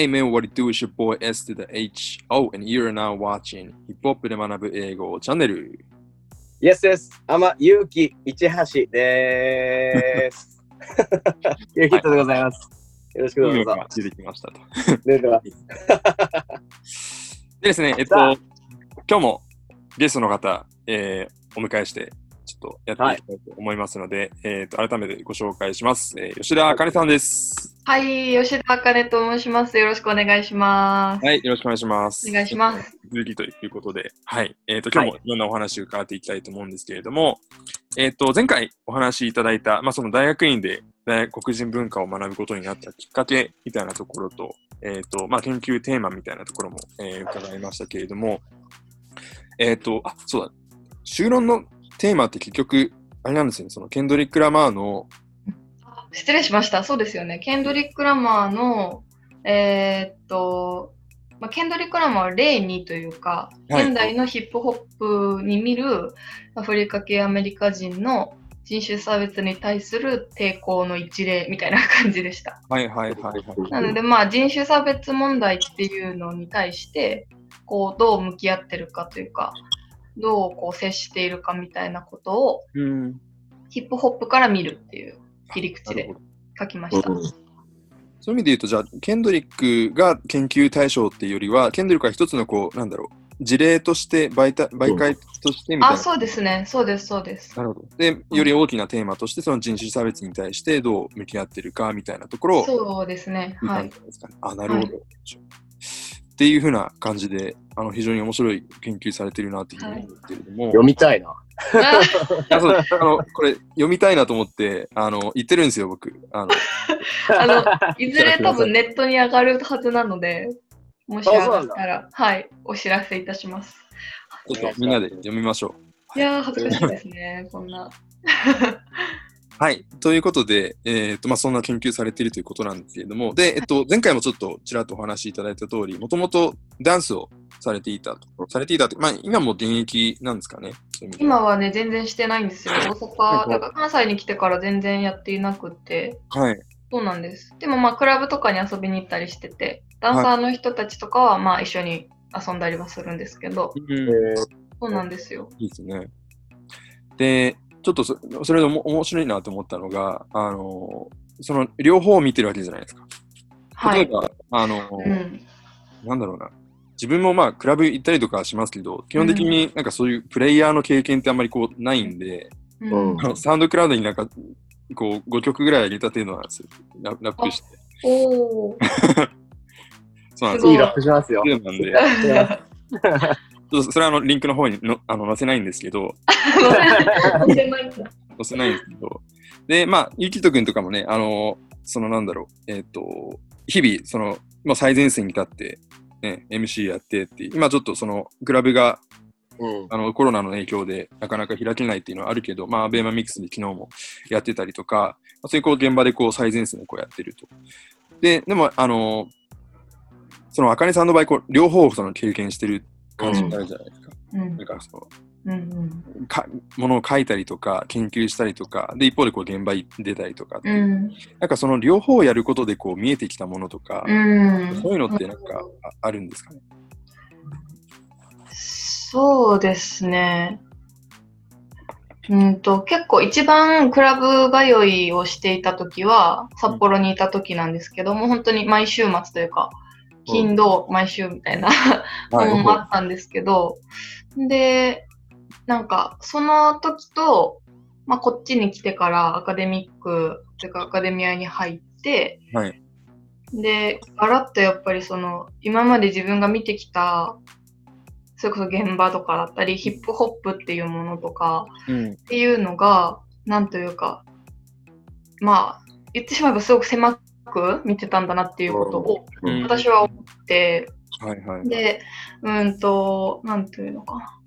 Hey man, what it do is your boy S to the H. Oh, and you're now watching ヒップホップで学ぶ英語チャンネル。Yes です。あま、ゆうき一橋でーす。ゆうきとでございます。よろしくどうぞ。が出てきましたと。出てます。でですね、えっと今日もゲストの方、えーお迎えして、ちょっとやっていきたいと思いますので、えっと、改めてご紹介します。えー吉田あかねさんです。はい、吉田あかねと申します。よろしくお願いします。はい、よろしくお願いします。お願いします。続きということで、はい。えっ、と、今日もいろんなお話を伺っていきたいと思うんですけれども、えっ、と、前回お話しいただいた、まあ、その大学院で大学黒人文化を学ぶことになったきっかけみたいなところと、えっ、と、まあ、研究テーマみたいなところも、えー伺いましたけれども、えっ、と、あ、そうだ、修論のテーマって結局、あれなんですよね、そのケンドリック・ラマーの、失礼しました。そうですよね。ケンドリック・ラマーの、えーっと、まあ、ケンドリック・ラマーは例にというか、はい現代のヒップホップに見るアフリカ系アメリカ人の人種差別に対する抵抗の一例みたいな感じでした。はいはいはいはい。なので、まあ、人種差別問題っていうのに対して、こう、どう向き合ってるかというか、どうこう接しているかみたいなことをうん。ヒップホップから見るっていう切り口で書きました。そういう意味で言うと、じゃあ、ケンドリックが研究対象っていうよりは、ケンドリックは一つのこう、なんだろう、事例として媒体、媒介としてみたいあ、な。そうですね。そうです、そうです。なるほど。で、より大きなテーマとして、その人種差別に対してどう向き合ってるかみたいなところをそうですね。はい。あ、なるほど。っていうふうな感じで、あの非常に面白い研究されてるなっていうふうに思うんですけれども、読みたいな。あそうあのこれ読みたいなと思ってあの言ってるんですよ、僕。あの あの、いずれ多分ネットに上がるはずなので、もし上がったら、はい、お知らせいたします。ちょっとみんなで読みましょう。いやー、恥ずかしいですね、こんな。はい。ということで、えっ、と、まあ、そんな研究されているということなんですけれども、で、えっと、前回もちょっとちらっとお話しいただいた通り、もともとダンスをされていたと。されていたと。まあ、今も現役なんですかね？今はね、全然してないんですよ。大阪、だから関西に来てから全然やっていなくって。はい。そうなんです。でもまあ、クラブとかに遊びに行ったりしてて、ダンサーの人たちとかはまあ一緒に遊んだりはするんですけど、うんそうなんですよ。いいですね。で、ちょっとそそれでも面白いなと思ったのが、あの、その両方を見てるわけじゃないですか。はい。例えば、あの、うん。なんだろうな。自分もまあ、クラブ行ったりとかはしますけど、基本的になんかそういうプレイヤーの経験ってあんまりこうないんで、うんサウンドクラウドになんか、こう、5曲ぐらい上げた程度なんですよ。ララップして。おー。そうなんですすよ。ごいいいラップしますよ。なんで、それはあのリンクの方にのあの載せないんですけど、載せないんですけど、で、まあ、ゆきとくんとかもね、あの、そのなんだろう、えっ、と、日々、その、まあ、最前線に立って、ね、MC やってっていう、今ちょっとその、クラブがうん。あのコロナの影響でなかなか開けないっていうのはあるけど、まあ、ベーマミックスで昨日もやってたりとか、まあそういうこう現場でこう最前線でこうやってると。で、でも、あの、その、あかねさんの場合、こう両方その経験してる感じになるじゃないですか。うんなんかその、うんうんかものを書いたりとか、研究したりとか、で、一方でこう現場に出たりとかう、うんなんかその両方をやることでこう見えてきたものとか、うんそういうのってなんかああるんですかね？そうですね。うんと結構一番クラブ通いをしていた時は札幌にいた時なんですけども、本当に毎週末というか金土毎週みたいなはいのもあったんですけど、でなんかその時と、まあ、こっちに来てからアカデミックというかアカデミアに入ってはい。で、ガラッとやっぱりその、今まで自分が見てきた、それこそ現場とかだったり、ヒップホップっていうものとかうん。っていうのが、なんというか、まあ、言ってしまえばすごく狭く見てたんだなっていうことをうん私は思って、はいはい。で、うんと、なんというのかな。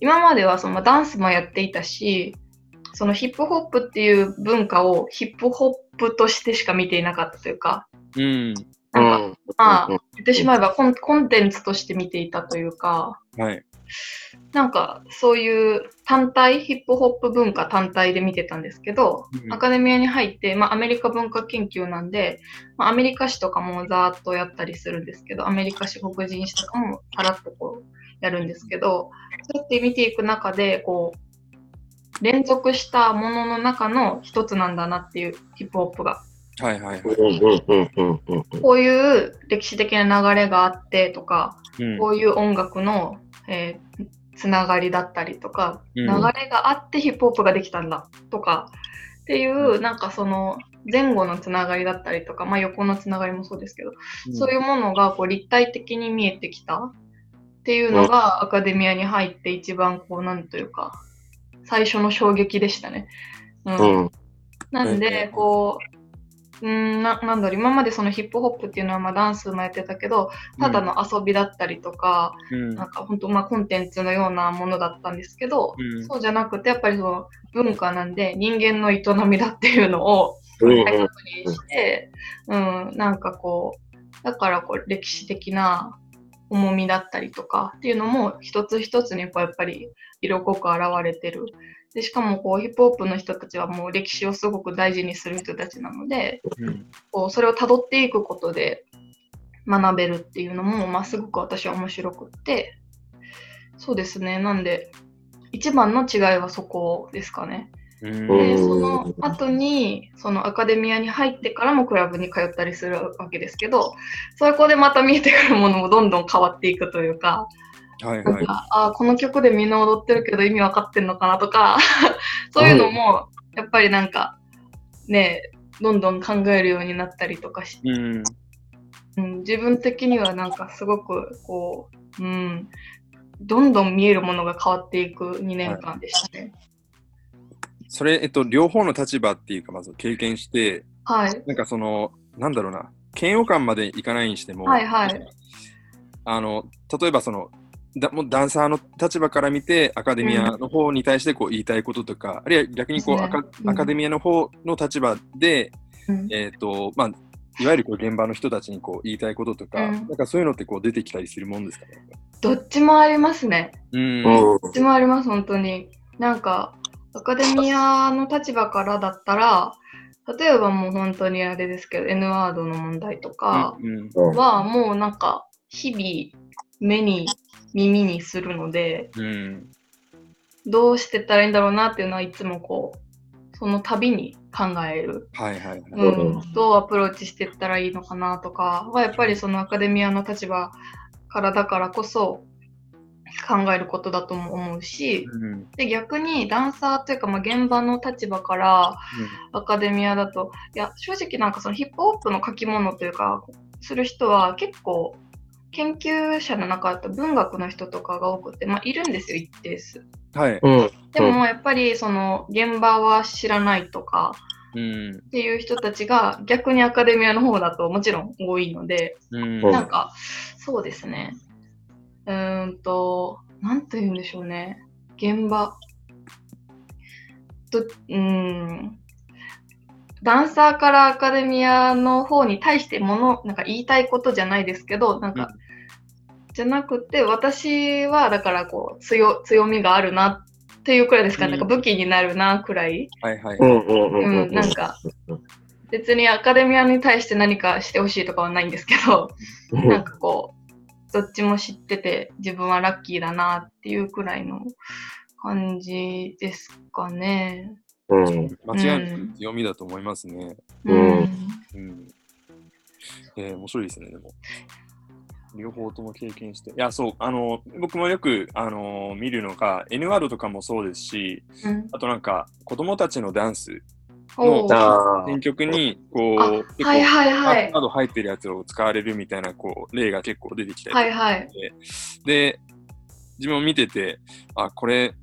今まではそのダンスもやっていたし、そのヒップホップっていう文化をヒップホップとしてしか見ていなかったというか、うん。なんかまあ、言ってしまえばコンコンテンツとして見ていたというか、はい。なんかそういう単体、ヒップホップ文化単体で見てたんですけど、うん。アカデミアに入って、まあ、アメリカ文化研究なんで、まあ、アメリカ史とかもざーっとやったりするんですけど、アメリカ史、黒人史とかもさらっとこうやるんですけど、そうやって見ていく中で、こう、連続したものの中の一つなんだなっていうヒップホップが。はいはいこういう歴史的な流れがあってとか、うん。こういう音楽の、えーつながりだったりとか、うん。流れがあってヒップホップができたんだとかっていう、なんかその前後のつながりだったりとか、まあ、横のつながりもそうですけど、そういうものがこう立体的に見えてきたっていうのがアカデミアに入って一番こうなんというか最初の衝撃でしたね。うん。うん。うんなん。で、こう、うんななんだろう、今までそのヒップホップっていうのはまあダンスもやってたけど、ただの遊びだったりとか、うん、なんか本当まあコンテンツのようなものだったんですけど、うん。そうじゃなくて、やっぱりその文化なんで人間の営みだっていうのをうん再確認して、うん、なんかこう、だからこう歴史的な重みだったりとかっていうのも一つ一つにこうやっぱり色濃く現れてる。でしかもこうヒップホップの人たちはもう歴史をすごく大事にする人たちなので、うんこうそれを辿っていくことで学べるっていうのも、まあ、すごく私は面白くって、そうですね。なんで、一番の違いはそこですかね。うんで、うんその後に、そのアカデミアに入ってからもクラブに通ったりするわけですけど、そこでまた見えてくるものもどんどん変わっていくというか、はいはい。あこの曲でみんな踊ってるけど意味わかってんのかなとか、そういうのも、やっぱりなんか、ね、どんどん考えるようになったりとかして、うんうん、自分的にはなんかすごくこう、うん、どんどん見えるものが変わっていく2年間でしたね。それ、えっと、両方の立場っていうか、まず経験して、はい。なんかその、なんだろうな、嫌悪感までいかないにしても、はいはい。あの、例えばその、だもうダンサーの立場から見て、アカデミアの方に対してこう言いたいこととか、あるいは逆にこう、アカうんアカデミアの方の立場で、うんえっ、と、まあ、いわゆるこう現場の人たちにこう言いたいこととか、うんなんかそういうのってこう出てきたりするもんですかね？どっちもありますね。うん。どっちもあります、本当に。なんか、アカデミアの立場からだったら、例えばもう本当にあれですけど、N ワードの問題とかうんうんは、もうなんか、日々、目に、耳にするので、うん。どうしてったらいいんだろうなっていうのはいつもこう、その度に考える。はいはいはい。うん、どうアプローチしていったらいいのかなとかはやっぱりそのアカデミアの立場からだからこそ考えることだとも思うしうんで逆にダンサーというかまあ現場の立場からアカデミアだといや正直なんかそのヒップホップの書き物というかする人は結構研究者の中だと文学の人とかが多くて、まあ、いるんですよ一定数。はい。うん。でもやっぱりその現場は知らないとかうん。っていう人たちが逆にアカデミアの方だともちろん多いので、うん。うんなんかそうですね。うーんと、なんと言うんでしょうね。現場。とうーん。ダンサーからアカデミアの方に対してもの、なんか言いたいことじゃないですけど、なんか、じゃなくて、私はだからこう強強みがあるなっていうくらいですか、うんなんか武器になるなくらい。はいはい。うん。なんか、別にアカデミアに対して何かしてほしいとかはないんですけど、なんかこう、どっちも知ってて自分はラッキーだなっていうくらいの感じですかね。うん。間違いなうんく強みだと思いますね。うんうん。えー面白いですね、でも。両方とも経験して。いや、そう、あの、僕もよく、あの見るのが、N ワードとかもそうですし、うん、あとなんか、子供たちのダンス、おーあ選曲に、こあう、結構、はいはいはいパー。ド入ってるやつを使われるみたいな、こう、例が結構出てきたりはいはい。で、自分も見てて、あ、これ、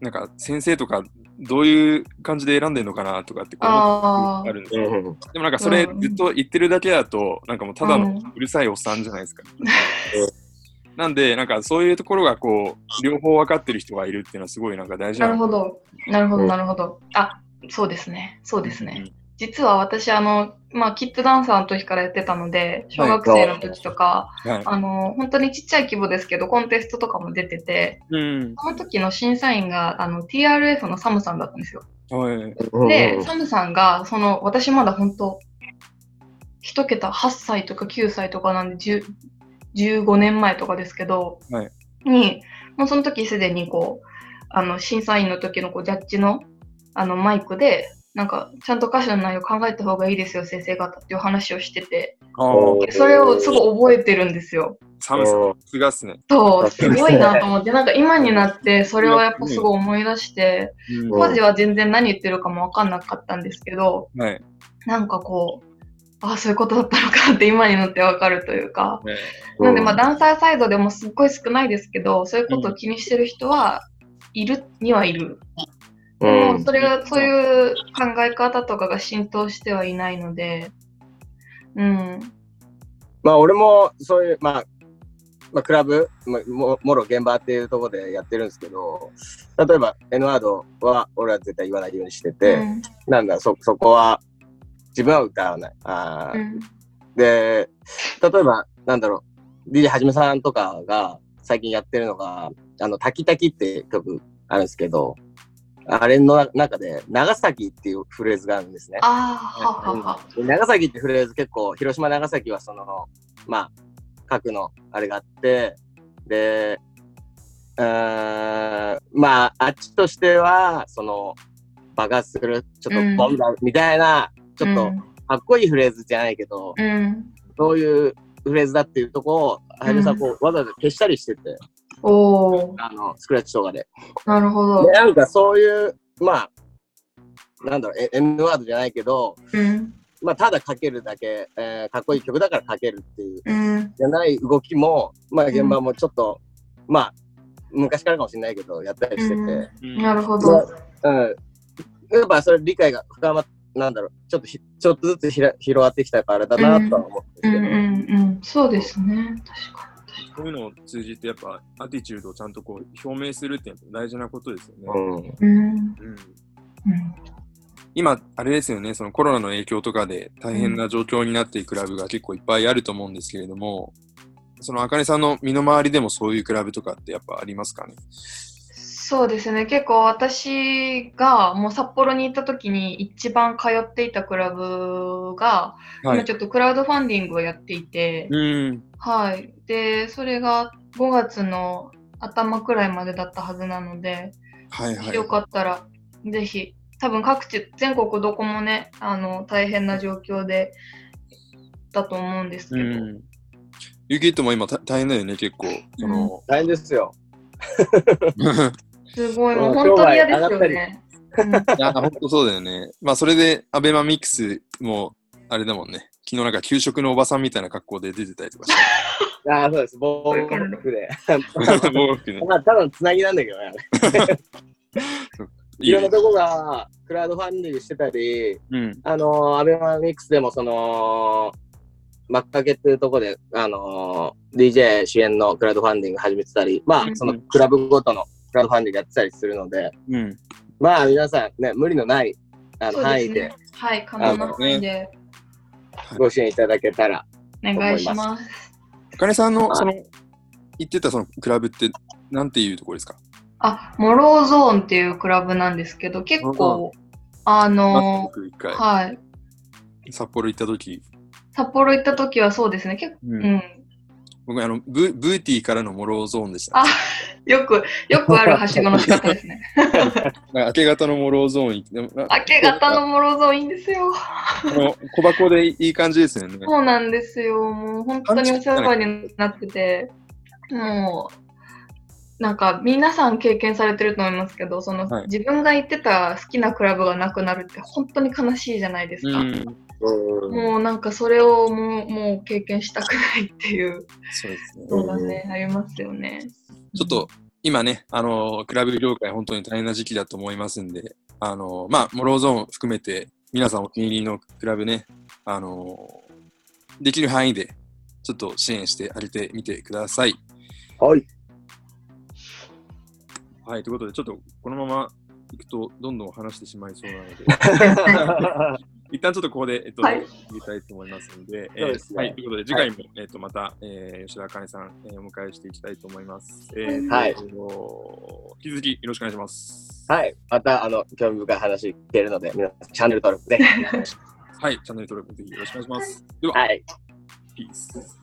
なんか先生とかどういう感じで選んでるのかなとかってこう思あうあるんです。でもなんかそれうんずっと言ってるだけだと、なんかもうただのうるさいおっさんじゃないですか。なんで、なんかそういうところがこう、両方分かってる人がいるっていうのはすごいなんか大事ななのるほど。なるほど、うんなるほど。あ、そうですね。そうですね。実は私、あの、まあ、キッズダンサーの時からやってたので、小学生の時とか、はい。あの、本当にちっちゃい規模ですけど、コンテストとかも出てて、うん。その時の審査員が、あの、TRF のサムさんだったんですよ。はい。うんで、サムさんが、その、私まだ本当、一桁8歳とか9歳とかなんで、10 15年前とかですけど、はいに、もうその時すでにこう、あの、審査員の時のこうジャッジの、あの、マイクで、なんか、ちゃんと歌詞の内容考えた方がいいですよ、先生方っていう話をしてて、それをすごい覚えてるんですよ。サムさん、すがっすね。そう、すごいなと思って、なんか今になって、それをやっぱすごい思い出して、うん当時は全然何言ってるかもわかんなかったんですけど、はい。なんかこう、ああ、そういうことだったのかって今になってわかるというか。ねなんでまあダンサーサイドでもすっごい少ないですけど、そういうことを気にしてる人はいるにはいる。でもそれが、そういう考え方とかが浸透してはいないので、うん。まあ俺もそういう、まあ、まあクラブ、まあももろ現場っていうところでやってるんですけど、例えば N ワードは俺は絶対言わないようにしてて、うんなんだ、そ、そこは自分は歌わない。あーうんで、例えば、なんだろう、DJ はじめさんとかが最近やってるのが、あの、滝滝って曲あるんですけど、あれの中で、長崎っていうフレーズがあるんですね。ああ、ははは。で長崎ってフレーズ結構、広島、長崎はその、まあ、核のあれがあって、で、うーんまあ、あっちとしては、その、爆発する、ちょっとボンだ、みたいな、ちょっとかっこいいフレーズじゃないけど、うん。うん。そういうフレーズだっていうとこを、はじめさん、こう、わざわざ消したりしてて、おー、あの、スクラッチとかで。なるほどで、。なんかそういう、まあ、なんだろう、え N ワードじゃないけど、うん。まあ、ただかけるだけ、えーかっこいい曲だからかけるっていう、うん。じゃない動きも、まあ、現場もちょっと、まあ、昔からかもしれないけど、やったりしてて、うんうんなるほど。うん。やっぱそれ理解が深まっなんだろう、ちょっとひ、ちょっとずつひら広がってきたからだなとは思ってうんうんうん。そうですね。確かこういうのを通じて、やっぱ、アティチュードをちゃんとこう表明するっていうのは大事なことですよね。うん。に。うん。うんうん。今、あれですよね、そのコロナの影響とかで大変な状況になっているクラブが結構いっぱいあると思うんですけれども、そのあかねさんの身の回りでもそういうクラブとかってやっぱありますかね？そうですね。結構私がもう札幌に行った時に一番通っていたクラブが、はい。今ちょっとクラウドファンディングをやっていて、うん。はい。で、それが5月の頭くらいまでだったはずなので、はいはい。よかったらぜひ、多分各地、全国どこもね、あの、大変な状況で、だと思うんですけど、うん。ユキットも今た大変だよね、結構。その、大変ですよ。すごい、もううん本当に嫌ですよね。いや、本当そうだよね。まあ、それで、アベマミックスも、あれだもんね。昨日なんか給食のおばさんみたいな格好で出てたりとかし ああ、そうです。防護服で。て。防服ねまあ、ただのつなぎなんだけどね。いろんなとこがクラウドファンディングしてたり、うん。あのー、アベマミックスでもその、マッカケっていうとこで、あのー、DJ 支援のクラウドファンディング始めてたり、まあ、うんそのクラブごとのクラウドファンディングやってたりするので、うん。まあ、皆さんね、無理のないあの範囲でですね。はい、可能な範囲でご支援いただけたら。お願いします。あかねさんの、はいその、行ってたそのクラブって、なんていうところですか？あ、モローゾーンっていうクラブなんですけど、結構、あの僕一回、はい。札幌行った時、札幌行った時はそうですね。結構、ううんん。僕あのブ、ブーティーからのモローゾーンでした。あ、よく、よくあるはしごの仕方ですね。明け方のモローゾーン明け方のモローゾーンいいんですよ。小箱でいい感じですよね。そうなんですよ。もう本当にお世話になってて、もう、なんか皆さん経験されてると思いますけど、その、はい自分が行ってた好きなクラブがなくなるって本当に悲しいじゃないですか。うん、うんもうなんかそれをもうもう経験したくないっていうそうですね。ね、ありますよね。ちょっと今ね、あのクラブ業界本当に大変な時期だと思いますんで、あのまあ、モローゾーン含めて、皆さんお気に入りのクラブね、あのできる範囲でちょっと支援してあげてみてください。はい。はい、ということで、ちょっとこのまま行くとどんどん話してしまいそうなので、一旦ちょっとここで、えっと、はい切りたいと思いますので、えはいー切りたいと思いますので、えそうですねはい、ということで、次回も、えっと、また、えー吉田茜さん、えーお迎えしていきたいと思います。えーはいえーと引き続きよろしくお願いします。はい。また、あの、興味深い話聞けるので、皆さん、チャンネル登録ぜひ。はい、チャンネル登録ぜひよろしくお願いします。では、はい。ピース。